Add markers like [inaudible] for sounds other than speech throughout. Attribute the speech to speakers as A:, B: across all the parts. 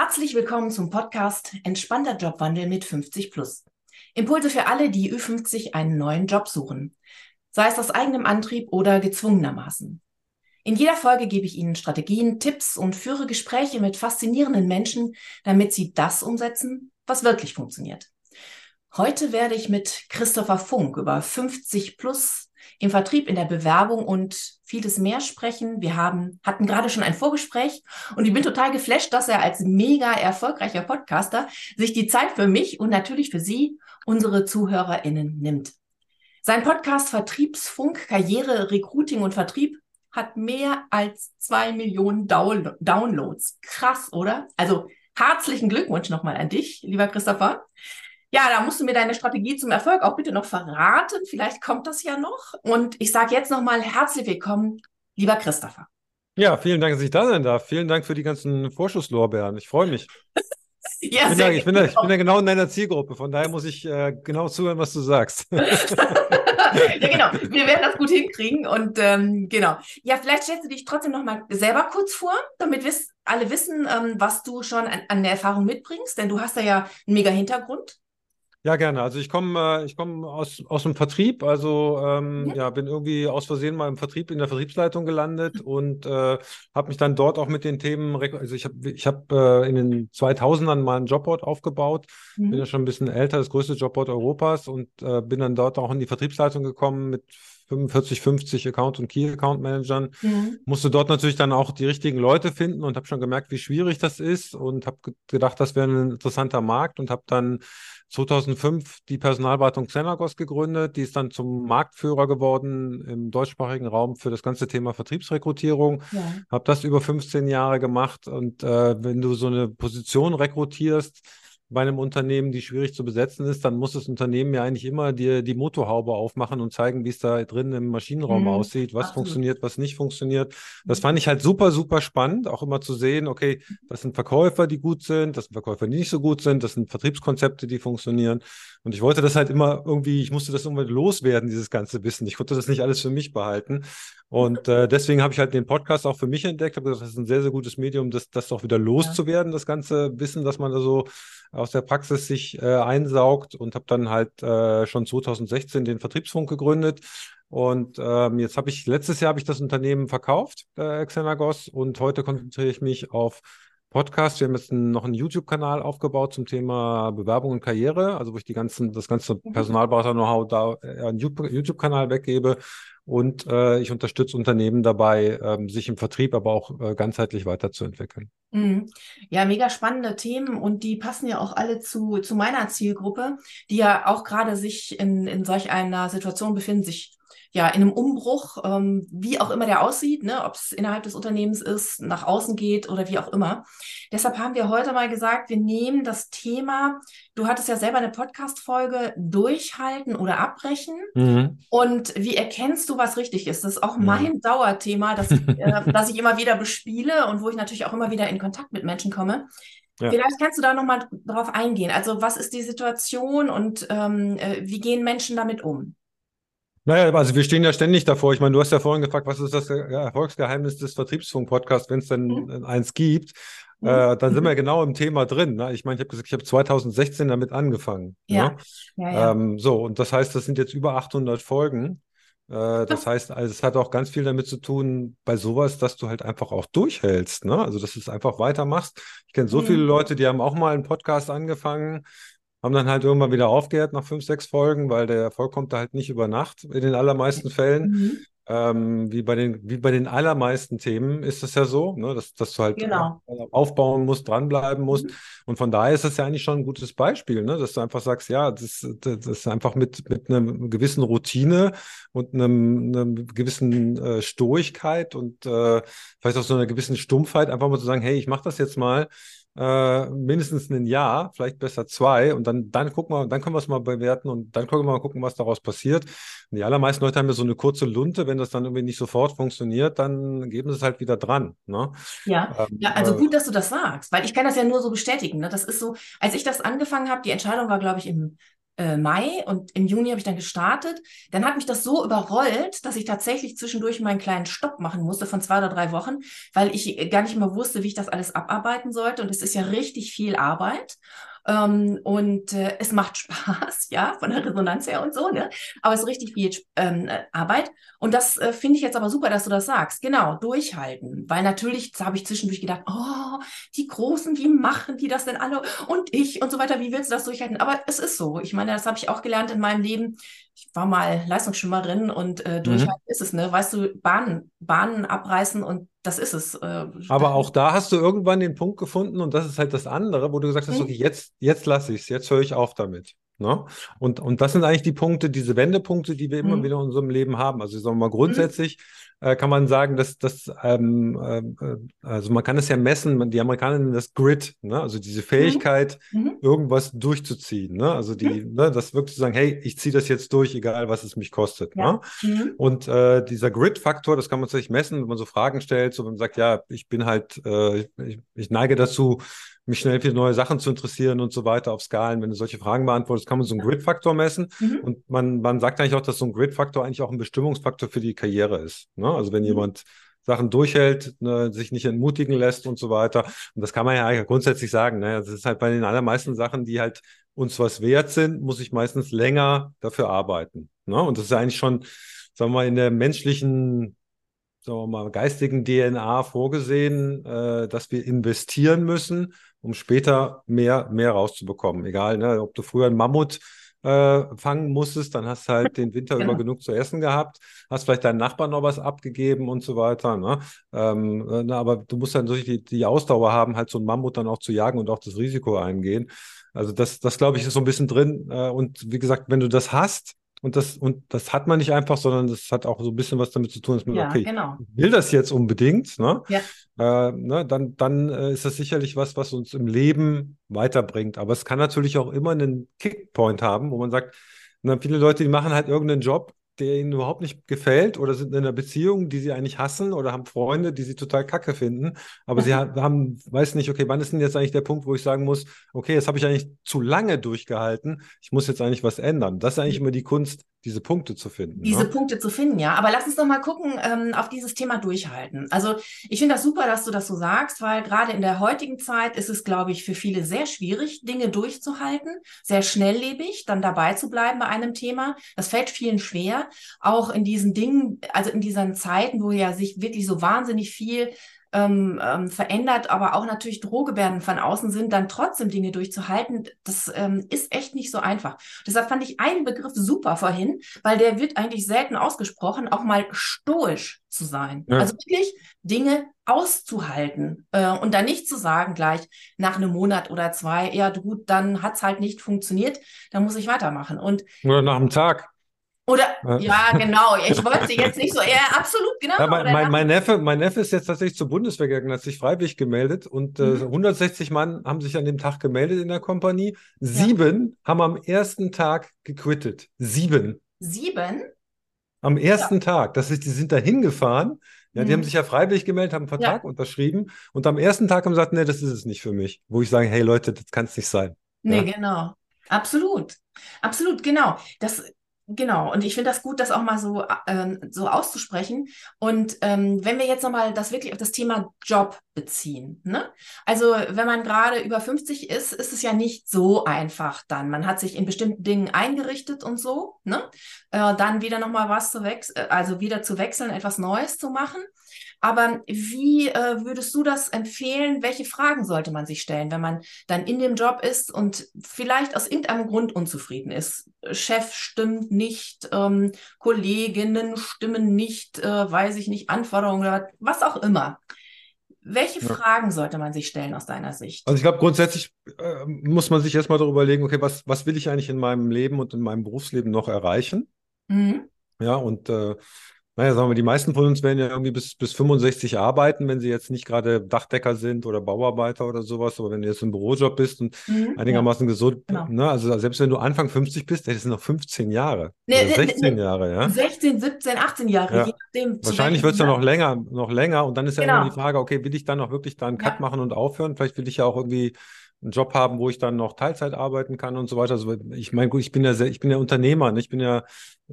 A: Herzlich willkommen zum Podcast Entspannter Jobwandel mit 50 Plus. Impulse für alle, die Ü50 einen neuen Job suchen, sei es aus eigenem Antrieb oder gezwungenermaßen. In jeder Folge gebe ich Ihnen Strategien, Tipps und führe Gespräche mit faszinierenden Menschen, damit Sie das umsetzen, was wirklich funktioniert. Heute werde ich mit Christopher Funk über 50 Plus im Vertrieb, in der Bewerbung und vieles mehr sprechen. Wir haben, hatten gerade schon ein Vorgespräch und ich bin total geflasht, dass er als mega erfolgreicher Podcaster sich die Zeit für mich und natürlich für Sie, unsere ZuhörerInnen, nimmt. Sein Podcast Vertriebsfunk, Karriere, Recruiting und Vertrieb hat mehr als zwei Millionen Downloads. Krass, oder? Also herzlichen Glückwunsch nochmal an dich, lieber Christopher. Ja, da musst du mir deine Strategie zum Erfolg auch bitte noch verraten. Vielleicht kommt das ja noch. Und ich sage jetzt nochmal herzlich willkommen, lieber Christopher.
B: Ja, vielen Dank, dass ich da sein darf. Vielen Dank für die ganzen Vorschusslorbeeren. Ich freue mich. [laughs] ja, ich, bin da, ich, bin da, ich bin da genau in deiner Zielgruppe. Von daher muss ich äh, genau zuhören, was du sagst. [laughs] ja,
A: genau. Wir werden das gut hinkriegen. Und ähm, genau. Ja, vielleicht stellst du dich trotzdem noch mal selber kurz vor, damit wiss, alle wissen, ähm, was du schon an, an der Erfahrung mitbringst. Denn du hast da ja einen mega Hintergrund.
B: Ja, gerne. Also ich komme äh, ich komm aus, aus dem Vertrieb, also ähm, ja. ja. bin irgendwie aus Versehen mal im Vertrieb, in der Vertriebsleitung gelandet [laughs] und äh, habe mich dann dort auch mit den Themen, also ich habe ich hab, äh, in den 2000ern mal ein Jobboard aufgebaut, mhm. bin ja schon ein bisschen älter, das größte Jobboard Europas und äh, bin dann dort auch in die Vertriebsleitung gekommen mit 45, 50 Account- und Key-Account-Managern. Mhm. Musste dort natürlich dann auch die richtigen Leute finden und habe schon gemerkt, wie schwierig das ist und habe gedacht, das wäre ein interessanter Markt und habe dann 2005 die Personalberatung Xenagos gegründet. Die ist dann zum Marktführer geworden im deutschsprachigen Raum für das ganze Thema Vertriebsrekrutierung. Ja. Habe das über 15 Jahre gemacht. Und äh, wenn du so eine Position rekrutierst, bei einem Unternehmen, die schwierig zu besetzen ist, dann muss das Unternehmen ja eigentlich immer dir die Motorhaube aufmachen und zeigen, wie es da drin im Maschinenraum mhm. aussieht, was Absolut. funktioniert, was nicht funktioniert. Das fand ich halt super, super spannend, auch immer zu sehen, okay, das sind Verkäufer, die gut sind, das sind Verkäufer, die nicht so gut sind, das sind Vertriebskonzepte, die funktionieren. Und ich wollte das halt immer irgendwie, ich musste das irgendwie loswerden, dieses ganze Wissen. Ich konnte das nicht alles für mich behalten. Und äh, deswegen habe ich halt den Podcast auch für mich entdeckt, habe gesagt, das ist ein sehr, sehr gutes Medium, das, das auch wieder loszuwerden, ja. das ganze Wissen, das man da so aus der Praxis sich äh, einsaugt und habe dann halt äh, schon 2016 den Vertriebsfunk gegründet. Und ähm, jetzt habe ich, letztes Jahr habe ich das Unternehmen verkauft, äh, Xenagos, und heute konzentriere ich mich auf Podcast. Wir haben jetzt noch einen YouTube-Kanal aufgebaut zum Thema Bewerbung und Karriere, also wo ich die ganzen, das ganze mhm. Personalberater-Know-how da äh, einen YouTube-Kanal weggebe. Und äh, ich unterstütze Unternehmen dabei, ähm, sich im Vertrieb, aber auch äh, ganzheitlich weiterzuentwickeln.
A: Mhm. Ja, mega spannende Themen und die passen ja auch alle zu, zu meiner Zielgruppe, die ja auch gerade sich in, in solch einer Situation befinden, sich ja, in einem Umbruch, ähm, wie auch immer der aussieht, ne, ob es innerhalb des Unternehmens ist, nach außen geht oder wie auch immer. Deshalb haben wir heute mal gesagt, wir nehmen das Thema, du hattest ja selber eine Podcast-Folge, durchhalten oder abbrechen. Mhm. Und wie erkennst du, was richtig ist? Das ist auch mein mhm. Dauerthema, das, äh, [laughs] das ich immer wieder bespiele und wo ich natürlich auch immer wieder in Kontakt mit Menschen komme. Ja. Vielleicht kannst du da nochmal drauf eingehen. Also was ist die Situation und ähm, äh, wie gehen Menschen damit um?
B: Naja, also wir stehen ja ständig davor. Ich meine, du hast ja vorhin gefragt, was ist das Erfolgsgeheimnis des Vertriebsfunk-Podcasts, wenn es denn mhm. eins gibt. Mhm. Äh, dann sind wir [laughs] genau im Thema drin. Ne? Ich meine, ich habe gesagt, ich habe 2016 damit angefangen. Ja. Ne? ja, ja. Ähm, so, und das heißt, das sind jetzt über 800 Folgen. Äh, das heißt, also es hat auch ganz viel damit zu tun, bei sowas, dass du halt einfach auch durchhältst. Ne? Also, dass du es einfach weitermachst. Ich kenne so mhm. viele Leute, die haben auch mal einen Podcast angefangen haben dann halt irgendwann wieder aufgehört nach fünf, sechs Folgen, weil der Erfolg kommt da halt nicht über Nacht in den allermeisten Fällen. Mhm. Ähm, wie, bei den, wie bei den allermeisten Themen ist es ja so, ne, dass, dass du halt genau. aufbauen musst, dranbleiben musst. Mhm. Und von daher ist das ja eigentlich schon ein gutes Beispiel, ne, dass du einfach sagst, ja, das, das ist einfach mit, mit einer gewissen Routine und einem, einer gewissen äh, Stoigkeit und äh, vielleicht auch so einer gewissen Stumpfheit, einfach mal zu sagen, hey, ich mache das jetzt mal äh, mindestens ein Jahr, vielleicht besser zwei und dann, dann gucken wir, dann können wir es mal bewerten und dann können wir mal gucken, was daraus passiert. Und die allermeisten Leute haben ja so eine kurze Lunte, wenn das dann irgendwie nicht sofort funktioniert, dann geben sie es halt wieder dran. Ne?
A: Ja. Ähm, ja, also äh, gut, dass du das sagst, weil ich kann das ja nur so bestätigen. Ne? Das ist so, als ich das angefangen habe, die Entscheidung war, glaube ich, im äh, Mai und im Juni habe ich dann gestartet. Dann hat mich das so überrollt, dass ich tatsächlich zwischendurch meinen kleinen Stopp machen musste von zwei oder drei Wochen, weil ich gar nicht mehr wusste, wie ich das alles abarbeiten sollte. Und es ist ja richtig viel Arbeit. Ähm, und äh, es macht Spaß, [laughs] ja, von der Resonanz her und so, ne? Aber es ist richtig viel ähm, äh, Arbeit. Und das äh, finde ich jetzt aber super, dass du das sagst. Genau, durchhalten. Weil natürlich habe ich zwischendurch gedacht, oh, die Großen, wie machen die das denn alle? Und ich und so weiter, wie willst du das durchhalten? Aber es ist so. Ich meine, das habe ich auch gelernt in meinem Leben. Ich war mal Leistungsschwimmerin und äh, durchhalten mhm. ist es, ne? Weißt du, Bahnen, Bahnen abreißen und das ist es. Äh,
B: Aber auch da hast du irgendwann den Punkt gefunden und das ist halt das andere, wo du gesagt hast, mhm. okay, jetzt, jetzt lasse ich es, jetzt höre ich auf damit. Ne? Und, und das sind eigentlich die Punkte, diese Wendepunkte, die wir immer mhm. wieder in unserem Leben haben. Also sagen wir mal grundsätzlich äh, kann man sagen, dass das, ähm, äh, also man kann es ja messen, die Amerikaner nennen das Grit, ne? also diese Fähigkeit, mhm. mhm. irgendwas durchzuziehen. Ne? Also die, mhm. ne, das wirklich zu sagen, hey, ich ziehe das jetzt durch, egal was es mich kostet. Ja. Ne? Mhm. Und äh, dieser Grit-Faktor, das kann man sich messen, wenn man so Fragen stellt, so wenn man sagt, ja, ich bin halt, äh, ich, ich neige dazu, mich schnell für neue Sachen zu interessieren und so weiter auf Skalen. Wenn du solche Fragen beantwortest, kann man so einen Grid-Faktor messen. Mhm. Und man, man sagt eigentlich auch, dass so ein Grid-Faktor eigentlich auch ein Bestimmungsfaktor für die Karriere ist. Ne? Also wenn mhm. jemand Sachen durchhält, ne, sich nicht entmutigen lässt und so weiter. Und das kann man ja eigentlich grundsätzlich sagen. Ne? Das ist halt bei den allermeisten Sachen, die halt uns was wert sind, muss ich meistens länger dafür arbeiten. Ne? Und das ist eigentlich schon, sagen wir mal, in der menschlichen sagen wir mal, geistigen DNA vorgesehen, äh, dass wir investieren müssen, um später mehr, mehr rauszubekommen. Egal, ne, ob du früher einen Mammut äh, fangen musstest, dann hast du halt den Winter genau. über genug zu essen gehabt, hast vielleicht deinen Nachbarn noch was abgegeben und so weiter. Ne? Ähm, äh, na, aber du musst dann natürlich die, die Ausdauer haben, halt so einen Mammut dann auch zu jagen und auch das Risiko eingehen. Also das, das glaube ich, ist so ein bisschen drin. Äh, und wie gesagt, wenn du das hast, und das, und das hat man nicht einfach, sondern das hat auch so ein bisschen was damit zu tun, dass man, ja, okay, genau. will das jetzt unbedingt, ne? Ja. Äh, ne, dann, dann äh, ist das sicherlich was, was uns im Leben weiterbringt. Aber es kann natürlich auch immer einen Kickpoint haben, wo man sagt, na, viele Leute, die machen halt irgendeinen Job, der ihnen überhaupt nicht gefällt oder sind in einer Beziehung, die sie eigentlich hassen oder haben Freunde, die sie total kacke finden. Aber sie haben, weiß nicht, okay, wann ist denn jetzt eigentlich der Punkt, wo ich sagen muss, okay, jetzt habe ich eigentlich zu lange durchgehalten, ich muss jetzt eigentlich was ändern. Das ist eigentlich immer die Kunst, diese Punkte zu finden.
A: Diese ne? Punkte zu finden, ja. Aber lass uns doch mal gucken, ähm, auf dieses Thema durchhalten. Also ich finde das super, dass du das so sagst, weil gerade in der heutigen Zeit ist es, glaube ich, für viele sehr schwierig, Dinge durchzuhalten, sehr schnelllebig, dann dabei zu bleiben bei einem Thema. Das fällt vielen schwer. Auch in diesen Dingen, also in diesen Zeiten, wo ja sich wirklich so wahnsinnig viel ähm, ähm, verändert, aber auch natürlich Drohgebärden von außen sind, dann trotzdem Dinge durchzuhalten, das ähm, ist echt nicht so einfach. Deshalb fand ich einen Begriff super vorhin, weil der wird eigentlich selten ausgesprochen, auch mal stoisch zu sein. Ja. Also wirklich Dinge auszuhalten äh, und dann nicht zu sagen gleich nach einem Monat oder zwei, ja gut, dann hat es halt nicht funktioniert, dann muss ich weitermachen. Und
B: oder nach einem Tag.
A: Oder, ja, genau. Ich wollte jetzt nicht so, ja, absolut, genau.
B: Ja, mein, mein, mein, Neffe, mein Neffe ist jetzt tatsächlich zur Bundeswehr gegangen, hat sich freiwillig gemeldet und äh, mhm. äh, 160 Mann haben sich an dem Tag gemeldet in der Kompanie. Sieben ja. haben am ersten Tag gequittet. Sieben.
A: Sieben?
B: Am ersten ja. Tag. Das ist, die sind da hingefahren. Ja, die haben mhm. sich ja freiwillig gemeldet, haben einen Vertrag ja. unterschrieben und am ersten Tag haben sie gesagt, nee, das ist es nicht für mich. Wo ich sage, hey Leute, das kann es nicht sein.
A: Nee, genau. Absolut. Absolut, genau. Das, Genau, und ich finde das gut, das auch mal so, ähm, so auszusprechen. Und ähm, wenn wir jetzt nochmal das wirklich auf das Thema Job beziehen. Ne? Also wenn man gerade über 50 ist, ist es ja nicht so einfach dann. Man hat sich in bestimmten Dingen eingerichtet und so. Ne? Äh, dann wieder nochmal was zu wechseln, also wieder zu wechseln, etwas Neues zu machen. Aber wie äh, würdest du das empfehlen? Welche Fragen sollte man sich stellen, wenn man dann in dem Job ist und vielleicht aus irgendeinem Grund unzufrieden ist? Chef stimmt nicht, ähm, Kolleginnen stimmen nicht, äh, weiß ich nicht, Anforderungen oder was auch immer. Welche ja. Fragen sollte man sich stellen aus deiner Sicht?
B: Also ich glaube, grundsätzlich äh, muss man sich erstmal darüber überlegen, okay, was, was will ich eigentlich in meinem Leben und in meinem Berufsleben noch erreichen? Mhm. Ja, und äh, naja, sagen wir, die meisten von uns werden ja irgendwie bis, bis 65 arbeiten, wenn sie jetzt nicht gerade Dachdecker sind oder Bauarbeiter oder sowas, aber wenn du jetzt im Bürojob bist und mhm, einigermaßen ja. gesund, genau. ne, also selbst wenn du Anfang 50 bist, das sind noch 15 Jahre. Nee, oder 16 nee, Jahre, ja.
A: 16, 17, 18 Jahre,
B: ja. je nachdem. Wahrscheinlich wird es ja noch länger, noch länger und dann ist ja genau. immer die Frage, okay, will ich dann noch wirklich da einen Cut ja. machen und aufhören? Vielleicht will ich ja auch irgendwie einen Job haben, wo ich dann noch Teilzeit arbeiten kann und so weiter. Also ich meine, gut, ich bin ja, ich bin ja Unternehmer, ne? ich bin ja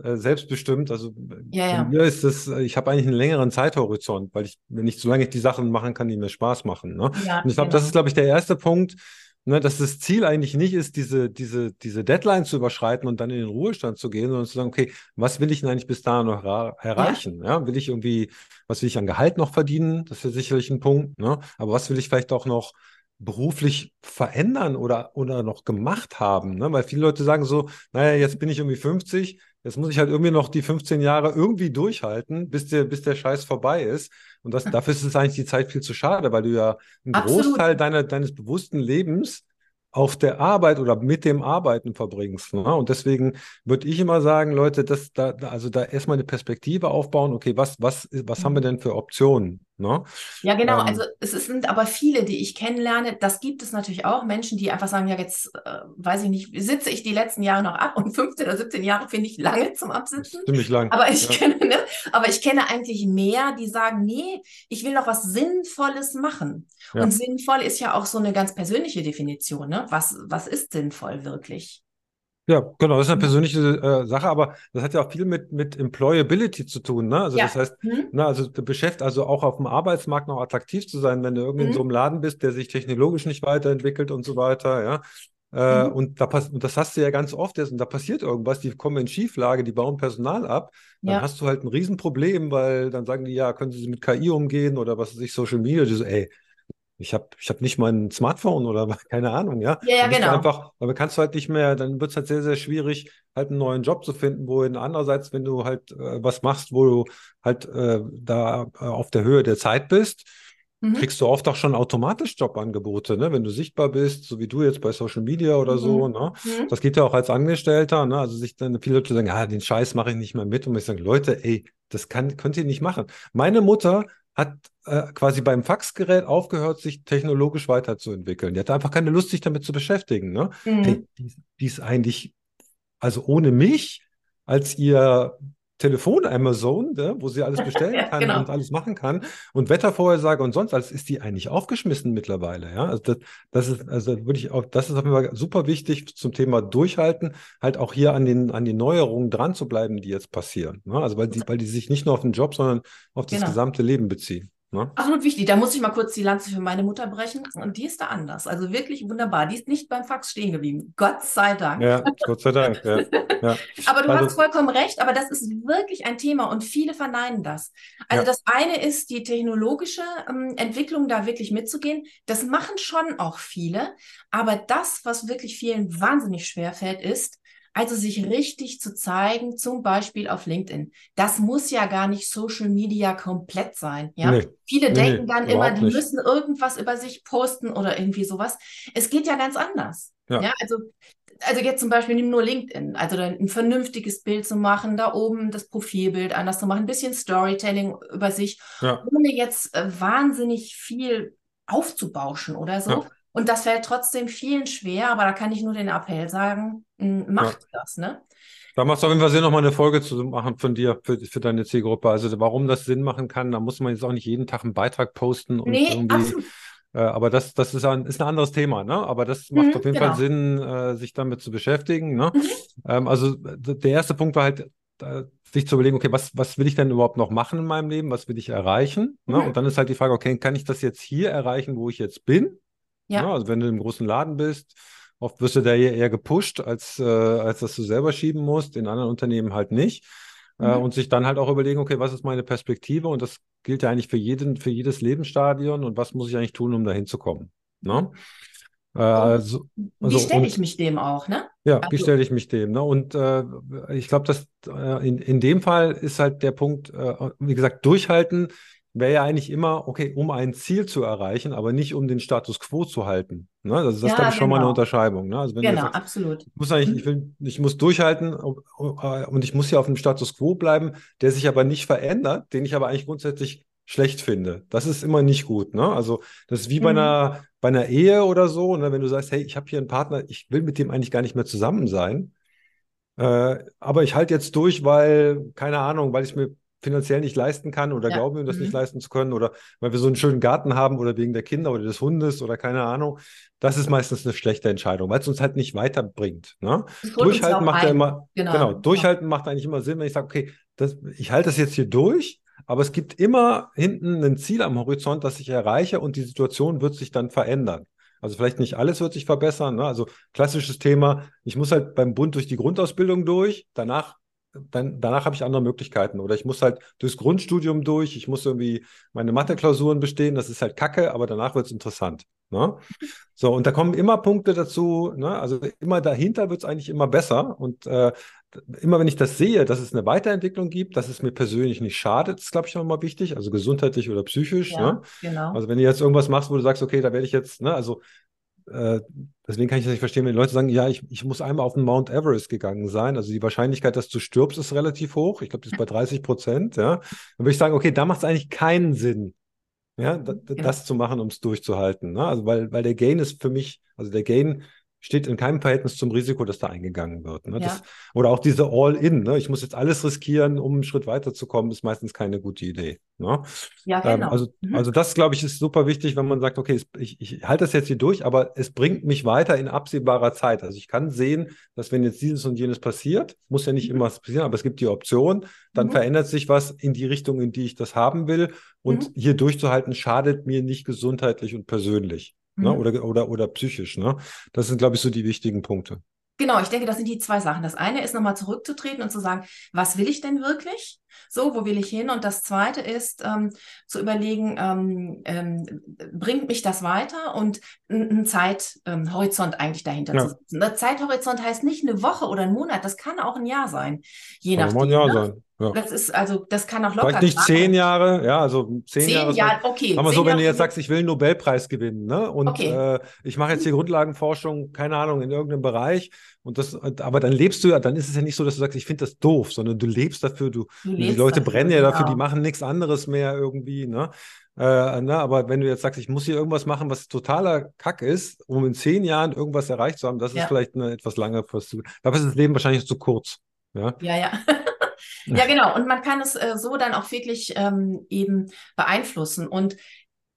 B: äh, selbstbestimmt. Also
A: ja, ja.
B: mir ist das, ich habe eigentlich einen längeren Zeithorizont, weil ich, wenn ich, solange ich die Sachen machen kann, die mir Spaß machen. Ne?
A: Ja,
B: und ich glaube,
A: genau.
B: das ist, glaube ich, der erste Punkt, ne, dass das Ziel eigentlich nicht ist, diese, diese, diese Deadline zu überschreiten und dann in den Ruhestand zu gehen, sondern zu sagen, okay, was will ich denn eigentlich bis dahin noch erreichen? Ja. ja. will ich irgendwie, was will ich an Gehalt noch verdienen? Das ist sicherlich ein Punkt, ne? Aber was will ich vielleicht auch noch beruflich verändern oder, oder noch gemacht haben. Ne? Weil viele Leute sagen so, naja, jetzt bin ich irgendwie 50, jetzt muss ich halt irgendwie noch die 15 Jahre irgendwie durchhalten, bis der, bis der Scheiß vorbei ist. Und das, dafür ist es eigentlich die Zeit viel zu schade, weil du ja einen
A: Absolut.
B: Großteil deiner, deines bewussten Lebens auf der Arbeit oder mit dem Arbeiten verbringst. Ne? Und deswegen würde ich immer sagen, Leute, das, da, also da erstmal eine Perspektive aufbauen, okay, was, was, was haben wir denn für Optionen? Ne?
A: Ja, genau.
B: Ähm,
A: also es sind aber viele, die ich kennenlerne. Das gibt es natürlich auch. Menschen, die einfach sagen, ja, jetzt äh, weiß ich nicht, sitze ich die letzten Jahre noch ab und [laughs] 15 oder 17 Jahre finde ich lange zum Absitzen.
B: Ziemlich lang.
A: Aber ich
B: ja.
A: kenne, ne? aber ich kenne eigentlich mehr, die sagen, nee, ich will noch was Sinnvolles machen.
B: Ja.
A: Und sinnvoll ist ja auch so eine ganz persönliche Definition. Ne? Was, was ist sinnvoll wirklich?
B: Ja, genau, das ist eine
A: Ja.
B: persönliche äh, Sache, aber das hat ja auch viel mit, mit Employability zu tun, ne? Also
A: Ja.
B: das heißt,
A: Mhm.
B: ne, also beschäftigt, also auch auf dem Arbeitsmarkt noch attraktiv zu sein, wenn du irgendwie in
A: Mhm.
B: so einem Laden bist, der sich technologisch nicht weiterentwickelt und so weiter, ja. Äh,
A: Mhm.
B: und, da pass und das hast du ja ganz oft und da passiert irgendwas, die kommen in Schieflage, die bauen Personal ab, dann
A: Ja.
B: hast du halt ein Riesenproblem, weil dann sagen die, ja, können Sie mit KI umgehen oder was weiß ich, Social Media, die so, ey, ich habe ich hab nicht mal ein Smartphone oder [laughs] keine Ahnung, ja.
A: Ja, ja, genau.
B: einfach, aber kannst du halt nicht mehr, dann wird es halt sehr, sehr schwierig, halt einen neuen Job zu finden, wohin andererseits, wenn du halt äh, was machst, wo du halt äh, da äh, auf der Höhe der Zeit bist,
A: Mhm.
B: kriegst du oft auch schon automatisch Jobangebote, ne? Wenn du sichtbar bist, so wie du jetzt bei Social Media oder so,
A: Mhm.
B: ne?
A: Mhm.
B: Das geht ja auch als Angestellter, ne? Also sich dann viele Leute sagen, ah, den Scheiß mache ich nicht mehr mit. Und ich sage, Leute, ey, das kann, könnt ihr nicht machen. Meine Mutter hat äh, quasi beim Faxgerät aufgehört, sich technologisch weiterzuentwickeln. Die hatte einfach keine Lust, sich damit zu beschäftigen. Ne?
A: Mhm.
B: Hey, die, die ist eigentlich, also ohne mich, als ihr Telefon-Amazon, ne, wo sie alles bestellen [laughs]
A: Ja,
B: kann
A: genau.
B: und alles machen kann und Wettervorhersage und sonst alles, ist die eigentlich aufgeschmissen mittlerweile. Ja, also das, das ist, also würde ich auch, das ist auf jeden Fall super wichtig zum Thema Durchhalten, halt auch hier an den, an die Neuerungen dran zu bleiben, die jetzt passieren. Ne? Also weil die, weil die sich nicht nur auf den Job, sondern auf das
A: Genau.
B: gesamte Leben beziehen. Ne?
A: Absolut wichtig. Da muss ich mal kurz die Lanze für meine Mutter brechen. Und die ist da anders. Also wirklich wunderbar. Die ist nicht beim Fax stehen geblieben. Gott sei Dank.
B: Ja, Gott sei Dank. Ja, ja. [laughs]
A: Aber du
B: Also-
A: hast vollkommen recht, aber das ist wirklich ein Thema und viele verneinen das. Also
B: Ja.
A: das eine ist die technologische ähm, Entwicklung, da wirklich mitzugehen. Das machen schon auch viele, aber das, was wirklich vielen wahnsinnig schwer fällt, ist, also sich richtig zu zeigen, zum Beispiel auf LinkedIn. Das muss ja gar nicht Social Media komplett sein. Ja?
B: Nee.
A: Viele
B: Nee,
A: denken dann immer, die
B: nicht.
A: müssen irgendwas über sich posten oder irgendwie sowas. Es geht ja ganz anders.
B: Ja.
A: Ja, also also jetzt zum Beispiel nimm nur LinkedIn, also ein vernünftiges Bild zu machen, da oben das Profilbild anders zu machen, ein bisschen Storytelling über sich,
B: Ja.
A: ohne jetzt äh, wahnsinnig viel aufzubauschen oder so.
B: Ja.
A: Und das fällt trotzdem vielen schwer, aber da kann ich nur den Appell sagen, m, macht das, ne?
B: Da macht es auf jeden Fall Sinn, nochmal eine Folge zu machen von dir, für, für deine Zielgruppe. Also warum das Sinn machen kann, da muss man jetzt auch nicht jeden Tag einen Beitrag posten und
A: Nee,
B: irgendwie.
A: absolut.
B: Äh, aber das, das ist ein, ist ein anderes Thema, ne? Aber das macht
A: Mhm,
B: auf jeden
A: genau.
B: Fall Sinn, äh, sich damit zu beschäftigen, ne?
A: Mhm.
B: Ähm, also der erste Punkt war halt, sich zu überlegen, okay, was, was will ich denn überhaupt noch machen in meinem Leben? Was will ich erreichen? Ne?
A: Mhm.
B: Und dann ist halt die Frage, okay, kann ich das jetzt hier erreichen, wo ich jetzt bin?
A: Ja.
B: Ne? Also wenn du im großen Laden bist, oft wirst du da eher, eher gepusht, als, äh, als dass du selber schieben musst, in anderen Unternehmen halt nicht. Äh,
A: Mhm.
B: und sich dann halt auch überlegen, okay, was ist meine Perspektive? Und das gilt ja eigentlich für jeden, für jedes Lebensstadion und was muss ich eigentlich tun, um da hinzukommen? Ne? Äh, also,
A: Wie
B: also,
A: stelle
B: und-
A: ich mich dem auch, ne?
B: ja, wie
A: Also-
B: stelle ich mich dem? Ne? Und äh, ich glaube, dass äh, in, in dem Fall ist halt der Punkt, äh, wie gesagt, durchhalten wäre ja eigentlich immer, okay, um ein Ziel zu erreichen, aber nicht um den Status quo zu halten. Ne? Also das ist,
A: Ja,
B: glaube ich, schon mal eine
A: genau.
B: Unterscheibung. Ne? Also
A: Genau,
B: sagst,
A: absolut.
B: ich muss eigentlich, ich will, ich muss durchhalten äh, und ich muss hier auf dem Status quo bleiben, der sich aber nicht verändert, den ich aber eigentlich grundsätzlich schlecht finde. Das ist immer nicht gut. Ne? Also das ist wie bei
A: Mhm.
B: einer, bei einer Ehe oder so, ne? wenn du sagst, hey, ich habe hier einen Partner, ich will mit dem eigentlich gar nicht mehr zusammen sein, äh, aber ich halte jetzt durch, weil, keine Ahnung, weil ich mir finanziell nicht leisten kann oder
A: Ja.
B: glauben wir das nicht
A: Mhm.
B: leisten zu können oder weil wir so einen schönen Garten haben oder wegen der Kinder oder des Hundes oder keine Ahnung. Das ist meistens eine schlechte Entscheidung, weil es uns halt nicht weiterbringt. Ne? Durchhalten macht ja immer,
A: Genau,
B: genau,
A: genau.
B: durchhalten macht eigentlich immer Sinn, wenn ich sage, okay, das, ich halte das jetzt hier durch, aber es gibt immer hinten ein Ziel am Horizont, das ich erreiche und die Situation wird sich dann verändern. Also vielleicht nicht alles wird sich verbessern. Ne? Also klassisches Thema, ich muss halt beim Bund durch die Grundausbildung durch, danach, dann, danach habe ich andere Möglichkeiten. Oder ich muss halt durchs Grundstudium durch, ich muss irgendwie meine Mathe-Klausuren bestehen, das ist halt Kacke, aber danach wird es interessant. Ne? So, und da kommen immer Punkte dazu, ne? also immer dahinter wird es eigentlich immer besser. Und äh, immer wenn ich das sehe, dass es eine Weiterentwicklung gibt, dass es mir persönlich nicht schadet, ist, glaube ich, nochmal wichtig, also gesundheitlich oder psychisch.
A: Ja,
B: Ne?
A: genau.
B: Also wenn du jetzt irgendwas machst, wo du sagst, okay, da werde ich jetzt, ne, also äh, deswegen kann ich das nicht verstehen, wenn die Leute sagen, ja, ich, ich muss einmal auf den Mount Everest gegangen sein. Also die Wahrscheinlichkeit, dass du stirbst, ist relativ hoch. Ich glaube, die ist [laughs] bei 30 Prozent. Ja. Dann würde ich sagen, okay, da macht es eigentlich keinen Sinn, ja, da, da-
A: Genau.
B: das zu machen, um es durchzuhalten. Ne? Also weil, weil der Gain ist für mich, also der Gain steht in keinem Verhältnis zum Risiko, das da eingegangen wird. Ne? Das,
A: Ja.
B: oder auch diese All-In, ne? ich muss jetzt alles riskieren, um einen Schritt weiterzukommen, ist meistens keine gute Idee. Ne?
A: Ja,
B: Ähm,
A: genau.
B: also,
A: Mhm.
B: also das, glaube ich, ist super wichtig, wenn man sagt, okay, es- ich, ich halte das jetzt hier durch, aber es bringt mich weiter in absehbarer Zeit. Also ich kann sehen, dass wenn jetzt dieses und jenes passiert, muss ja nicht immer was passieren, aber es gibt die Option, dann
A: Mhm.
B: verändert sich was in die Richtung, in die ich das haben will. Und
A: Mhm.
B: hier durchzuhalten, schadet mir nicht gesundheitlich und persönlich. Ne?
A: Mhm.
B: Oder, oder, oder psychisch. Ne? Das sind, glaube ich, so die wichtigen Punkte.
A: Genau, ich denke, das sind die zwei Sachen. Das eine ist nochmal zurückzutreten und zu sagen, was will ich denn wirklich? So, wo will ich hin? Und das zweite ist ähm, zu überlegen, ähm, ähm, bringt mich das weiter und einen Zeithorizont ähm, eigentlich dahinter
B: Ja.
A: zu setzen. Der Zeithorizont heißt nicht eine Woche oder ein Monat, das kann auch ein Jahr sein. Je
B: Kann
A: nachdem.
B: ein Jahr
A: ne?
B: sein. Ja.
A: Das ist also, das kann auch locker
B: Vielleicht nicht zehn Jahre, ja, also zehn,
A: Zehn
B: Jahre.
A: Jahre, okay.
B: Aber so, wenn
A: Jahre
B: du jetzt sagst, ich will einen Nobelpreis gewinnen, ne? Und
A: Okay.
B: äh, ich mache jetzt hier Grundlagenforschung, keine Ahnung, in irgendeinem Bereich. Und das, aber dann lebst du ja, dann ist es ja nicht so, dass du sagst, ich finde das doof, sondern du lebst dafür, du,
A: Du
B: die Leute brennen ja dafür, die
A: genau.
B: machen nichts anderes mehr irgendwie, ne? Äh, ne? Aber wenn du jetzt sagst, ich muss hier irgendwas machen, was totaler Kack ist, um in zehn Jahren irgendwas erreicht zu haben, das ist
A: Ja.
B: vielleicht eine etwas lange Frist. Dafür ist das Leben wahrscheinlich zu kurz. Ja,
A: Ja, [laughs] ja. Ja, genau. Und man kann es äh, so dann auch wirklich ähm, eben beeinflussen. Und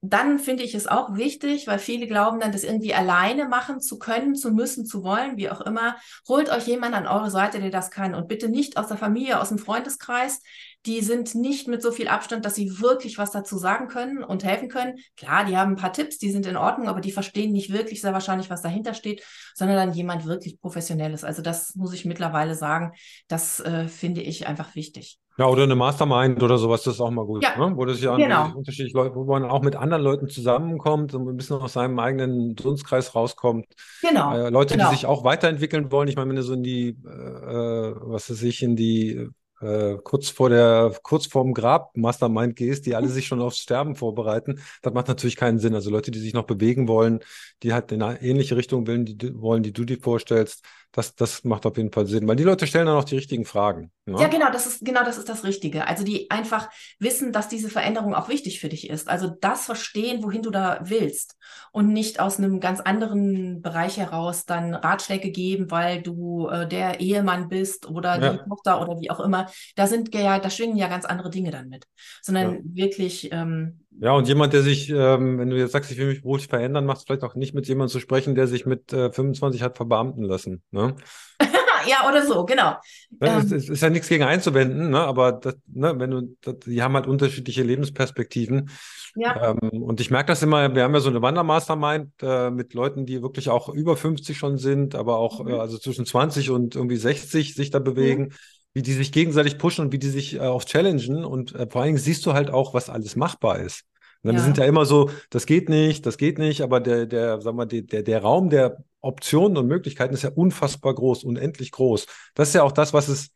A: dann finde ich es auch wichtig, weil viele glauben dann, das irgendwie alleine machen zu können, zu müssen, zu wollen, wie auch immer. Holt euch jemand an eure Seite, der das kann. Und bitte nicht aus der Familie, aus dem Freundeskreis. Die sind nicht mit so viel Abstand, dass sie wirklich was dazu sagen können und helfen können. Klar, die haben ein paar Tipps, die sind in Ordnung, aber die verstehen nicht wirklich sehr wahrscheinlich, was dahinter steht, sondern dann jemand wirklich Professionelles. Also das muss ich mittlerweile sagen. Das äh, finde ich einfach wichtig.
B: Ja, oder eine Mastermind oder sowas, das ist auch mal gut,
A: Ja,
B: ne? Wo das ja
A: genau.
B: unterschiedliche Leute, wo man auch mit anderen Leuten zusammenkommt und ein bisschen aus seinem eigenen Dunstkreis rauskommt.
A: Genau.
B: Äh, Leute,
A: genau.
B: die sich auch weiterentwickeln wollen. Ich meine, wenn du so in die, äh, äh, was weiß ich, in die äh, kurz vor der, kurz vorm Grab Mastermind gehst, die alle sich schon aufs Sterben vorbereiten, das macht natürlich keinen Sinn. Also Leute, die sich noch bewegen wollen, die halt in eine ähnliche Richtung wollen, die, wollen, die du dir vorstellst, das, das macht auf jeden Fall Sinn, weil die Leute stellen dann auch die richtigen Fragen. Ne?
A: Ja, genau, das ist, genau das ist das Richtige. Also die einfach wissen, dass diese Veränderung auch wichtig für dich ist. Also das verstehen, wohin du da willst und nicht aus einem ganz anderen Bereich heraus dann Ratschläge geben, weil du äh, der Ehemann bist oder
B: Ja.
A: die Tochter oder wie auch immer. Da sind ja, da schwingen ja ganz andere Dinge dann mit, sondern
B: Ja.
A: wirklich, ähm,
B: Ja, und jemand, der sich, ähm, wenn du jetzt sagst, ich will mich beruflich verändern, macht es vielleicht auch nicht mit jemandem zu sprechen, der sich mit äh, 25 hat verbeamten lassen. Ne? [laughs]
A: ja, oder so, genau.
B: Ne,
A: Ähm.
B: es, es ist ja nichts gegen einzuwenden, ne? aber das, ne, wenn du, das, die haben halt unterschiedliche Lebensperspektiven.
A: Ja,
B: Ähm, und ich merke das immer, wir haben ja so eine Wandermastermind äh, mit Leuten, die wirklich auch über 50 schon sind, aber auch
A: Mhm.
B: äh, also zwischen 20 und irgendwie 60 sich da bewegen, wie die sich gegenseitig pushen und wie die sich äh, auch challengen. Und äh, vor allen Dingen siehst du halt auch, was alles machbar ist. Und dann
A: Ja.
B: sind ja immer so, das geht nicht, das geht nicht, aber der, der, sag mal, der, der, der Raum der Optionen und Möglichkeiten ist ja unfassbar groß, unendlich groß. Das ist ja auch das, was es,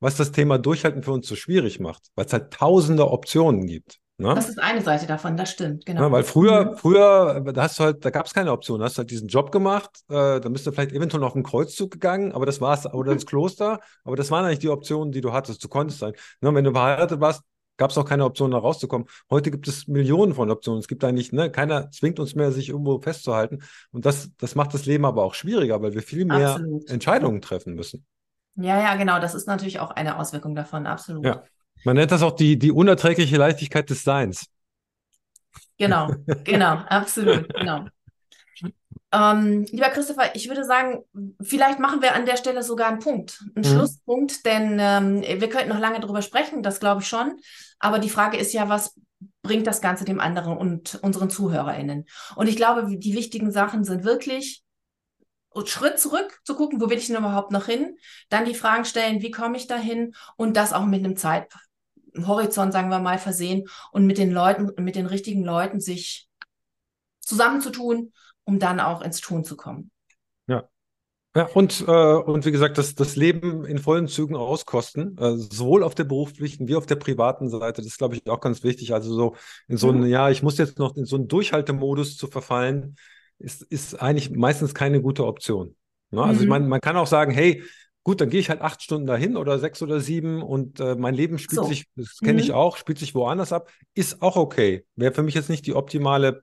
B: was das Thema Durchhalten für uns so schwierig macht, weil es halt tausende Optionen gibt. Ne?
A: das ist eine Seite davon, das stimmt, genau.
B: Ja, weil früher,
A: Mhm.
B: früher, da hast du halt, da gab es keine Option. Da hast du halt diesen Job gemacht, äh, da bist du vielleicht eventuell noch auf den Kreuzzug gegangen, aber das war's, oder ins Kloster, aber das waren eigentlich die Optionen, die du hattest. Du konntest sein. Ne, wenn du verheiratet warst, gab es auch keine Option, da rauszukommen. Heute gibt es Millionen von Optionen. Es gibt eigentlich, ne, keiner zwingt uns mehr, sich irgendwo festzuhalten. Und das, das macht das Leben aber auch schwieriger, weil wir viel mehr
A: Absolut.
B: Entscheidungen treffen müssen.
A: Ja, ja, genau. Das ist natürlich auch eine Auswirkung davon, absolut.
B: Ja. Man nennt das auch die, die unerträgliche Leichtigkeit des Seins.
A: Genau, genau, [laughs] absolut, genau. Ähm, lieber Christopher, ich würde sagen, vielleicht machen wir an der Stelle sogar einen Punkt, einen mhm. Schlusspunkt, denn ähm, wir könnten noch lange darüber sprechen, das glaube ich schon. Aber die Frage ist ja, was bringt das Ganze dem anderen und unseren ZuhörerInnen? Und ich glaube, die wichtigen Sachen sind wirklich, Schritt zurück zu gucken, wo will ich denn überhaupt noch hin? Dann die Fragen stellen, wie komme ich dahin? Und das auch mit einem Zeithorizont, sagen wir mal, versehen und mit den Leuten, mit den richtigen Leuten sich zusammenzutun, um dann auch ins Tun zu kommen.
B: Ja. Ja, und, äh, und wie gesagt, das, das Leben in vollen Zügen auskosten, äh, sowohl auf der beruflichen wie auf der privaten Seite, das ist, glaube ich, auch ganz wichtig. Also so in so mhm. einen, ja, ich muss jetzt noch in so einen Durchhaltemodus zu verfallen, ist, ist eigentlich meistens keine gute Option. Ne? Also mhm. ich meine, man kann auch sagen, hey, gut, dann gehe ich halt acht Stunden dahin oder sechs oder sieben und äh, mein Leben spielt so. sich, das kenne mhm. ich auch, spielt sich woanders ab, ist auch okay. Wäre für mich jetzt nicht die optimale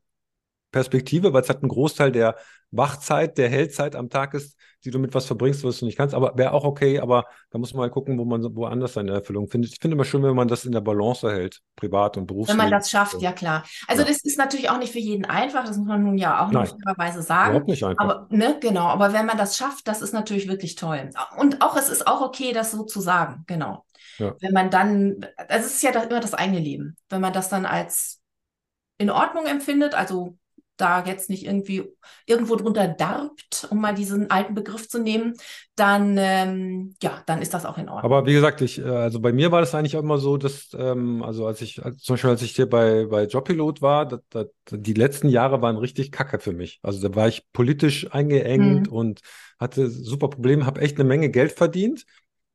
B: Perspektive, weil es halt ein Großteil der Wachzeit, der Hellzeit am Tag ist, die du mit was verbringst, was du nicht kannst. Aber wäre auch okay, aber da muss man mal gucken, wo man woanders seine Erfüllung findet. Ich finde immer schön, wenn man das in der Balance erhält, privat und beruflich.
A: Wenn man das schafft, ja klar. Also ja. das ist natürlich auch nicht für jeden einfach, das muss man nun ja auch Nein, fairerweise sagen. Überhaupt nicht einfach. Aber, ne, genau, aber wenn man das schafft, das ist natürlich wirklich toll. Und auch es ist auch okay, das so zu sagen, genau. Ja. Wenn man dann, also es ist ja immer das eigene Leben. Wenn man das dann als in Ordnung empfindet, also da jetzt nicht irgendwie irgendwo drunter darbt, um mal diesen alten Begriff zu nehmen, dann ähm, ja, dann ist das auch in Ordnung.
B: Aber wie gesagt, ich, äh, also bei mir war das eigentlich auch immer so, dass, ähm, also als ich, zum Beispiel als ich hier bei, bei Jobpilot war, da, da, die letzten Jahre waren richtig kacke für mich. Also da war ich politisch eingeengt mhm. und hatte super Probleme, habe echt eine Menge Geld verdient.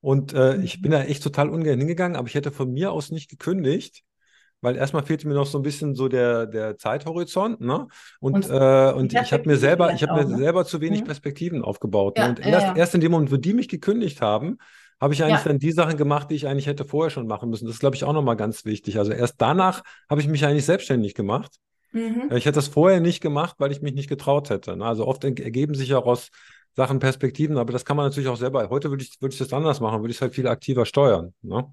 B: Und äh, mhm. ich bin da echt total ungern hingegangen, aber ich hätte von mir aus nicht gekündigt weil erstmal fehlte mir noch so ein bisschen so der, der Zeithorizont, ne? Und, und, äh, und ich habe mir selber, ich habe mir ne? selber zu wenig mhm. Perspektiven aufgebaut. Ja, ne? Und ja, erst, ja. erst in dem Moment, wo die mich gekündigt haben, habe ich eigentlich dann die Sachen gemacht, die ich eigentlich hätte vorher schon machen müssen. Das ist, glaube ich, auch nochmal ganz wichtig. Also erst danach habe ich mich eigentlich selbstständig gemacht. Mhm. Ich hätte das vorher nicht gemacht, weil ich mich nicht getraut hätte. Ne? Also oft ergeben sich auch aus Sachen Perspektiven, aber das kann man natürlich auch selber. Heute würde ich, würde ich das anders machen, würde ich es halt viel aktiver steuern. Ne?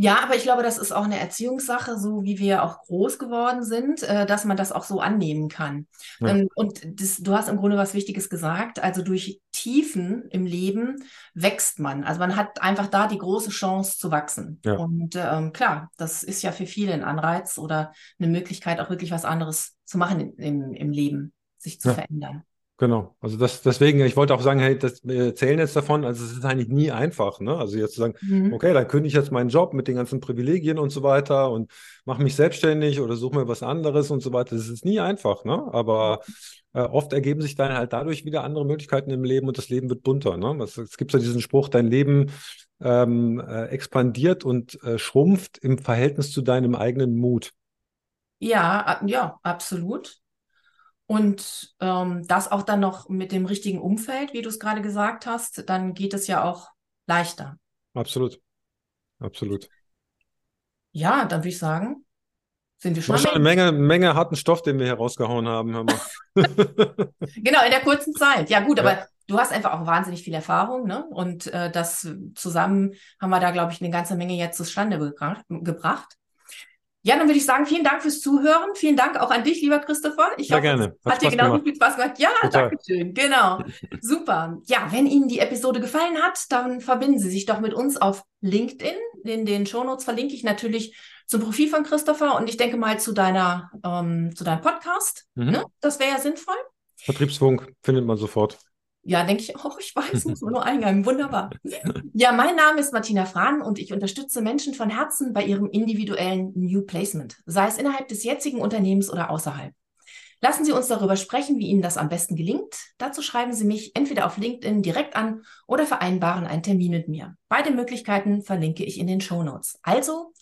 A: Ja, aber ich glaube, das ist auch eine Erziehungssache, so wie wir auch groß geworden sind, äh, dass man das auch so annehmen kann. Ja. Ähm, und das, du hast im Grunde was Wichtiges gesagt. Also durch Tiefen im Leben wächst man. Also man hat einfach da die große Chance zu wachsen. Ja. Und ähm, klar, das ist ja für viele ein Anreiz oder eine Möglichkeit, auch wirklich was anderes zu machen im, im Leben, sich zu ja. verändern.
B: Genau, also das, deswegen, ich wollte auch sagen, hey, das, wir erzählen jetzt davon, also es ist eigentlich nie einfach, ne? Also jetzt zu sagen, mhm. okay, dann kündige ich jetzt meinen Job mit den ganzen Privilegien und so weiter und mache mich selbstständig oder suche mir was anderes und so weiter. Das ist nie einfach, ne? Aber äh, oft ergeben sich dann halt dadurch wieder andere Möglichkeiten im Leben und das Leben wird bunter, ne? Es, es gibt ja diesen Spruch, dein Leben ähm, äh, expandiert und äh, schrumpft im Verhältnis zu deinem eigenen Mut.
A: Ja, ja, absolut. Und ähm, das auch dann noch mit dem richtigen Umfeld, wie du es gerade gesagt hast, dann geht es ja auch leichter.
B: Absolut. Absolut.
A: Ja, dann würde ich sagen, sind wir schon.
B: War schon eine Menge, Menge harten Stoff, den wir hier rausgehauen haben. Hör mal. [laughs]
A: genau, in der kurzen Zeit. Ja, gut, ja. aber du hast einfach auch wahnsinnig viel Erfahrung, ne? Und äh, das zusammen haben wir da, glaube ich, eine ganze Menge jetzt zustande gebracht. Ja, dann würde ich sagen, vielen Dank fürs Zuhören. Vielen Dank auch an dich, lieber Christopher.
B: Ich Sehr hoffe, gerne.
A: Hat, hat dir genauso viel Spaß gemacht. Ja, Total. danke schön. Genau. [laughs] Super. Ja, wenn Ihnen die Episode gefallen hat, dann verbinden Sie sich doch mit uns auf LinkedIn. In den Shownotes verlinke ich natürlich zum Profil von Christopher und ich denke mal zu deiner, ähm, zu deinem Podcast. Mhm. Ne? Das wäre ja sinnvoll.
B: Vertriebsfunk findet man sofort.
A: Ja, denke ich auch, ich weiß, muss man [laughs] nur eingeben. Wunderbar. Ja, mein Name ist Martina Frahn und ich unterstütze Menschen von Herzen bei ihrem individuellen New Placement, sei es innerhalb des jetzigen Unternehmens oder außerhalb. Lassen Sie uns darüber sprechen, wie Ihnen das am besten gelingt. Dazu schreiben Sie mich entweder auf LinkedIn direkt an oder vereinbaren einen Termin mit mir. Beide Möglichkeiten verlinke ich in den Show Notes. Also,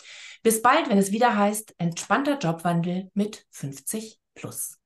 A: bis bald, wenn es wieder heißt, entspannter Jobwandel mit 50 plus.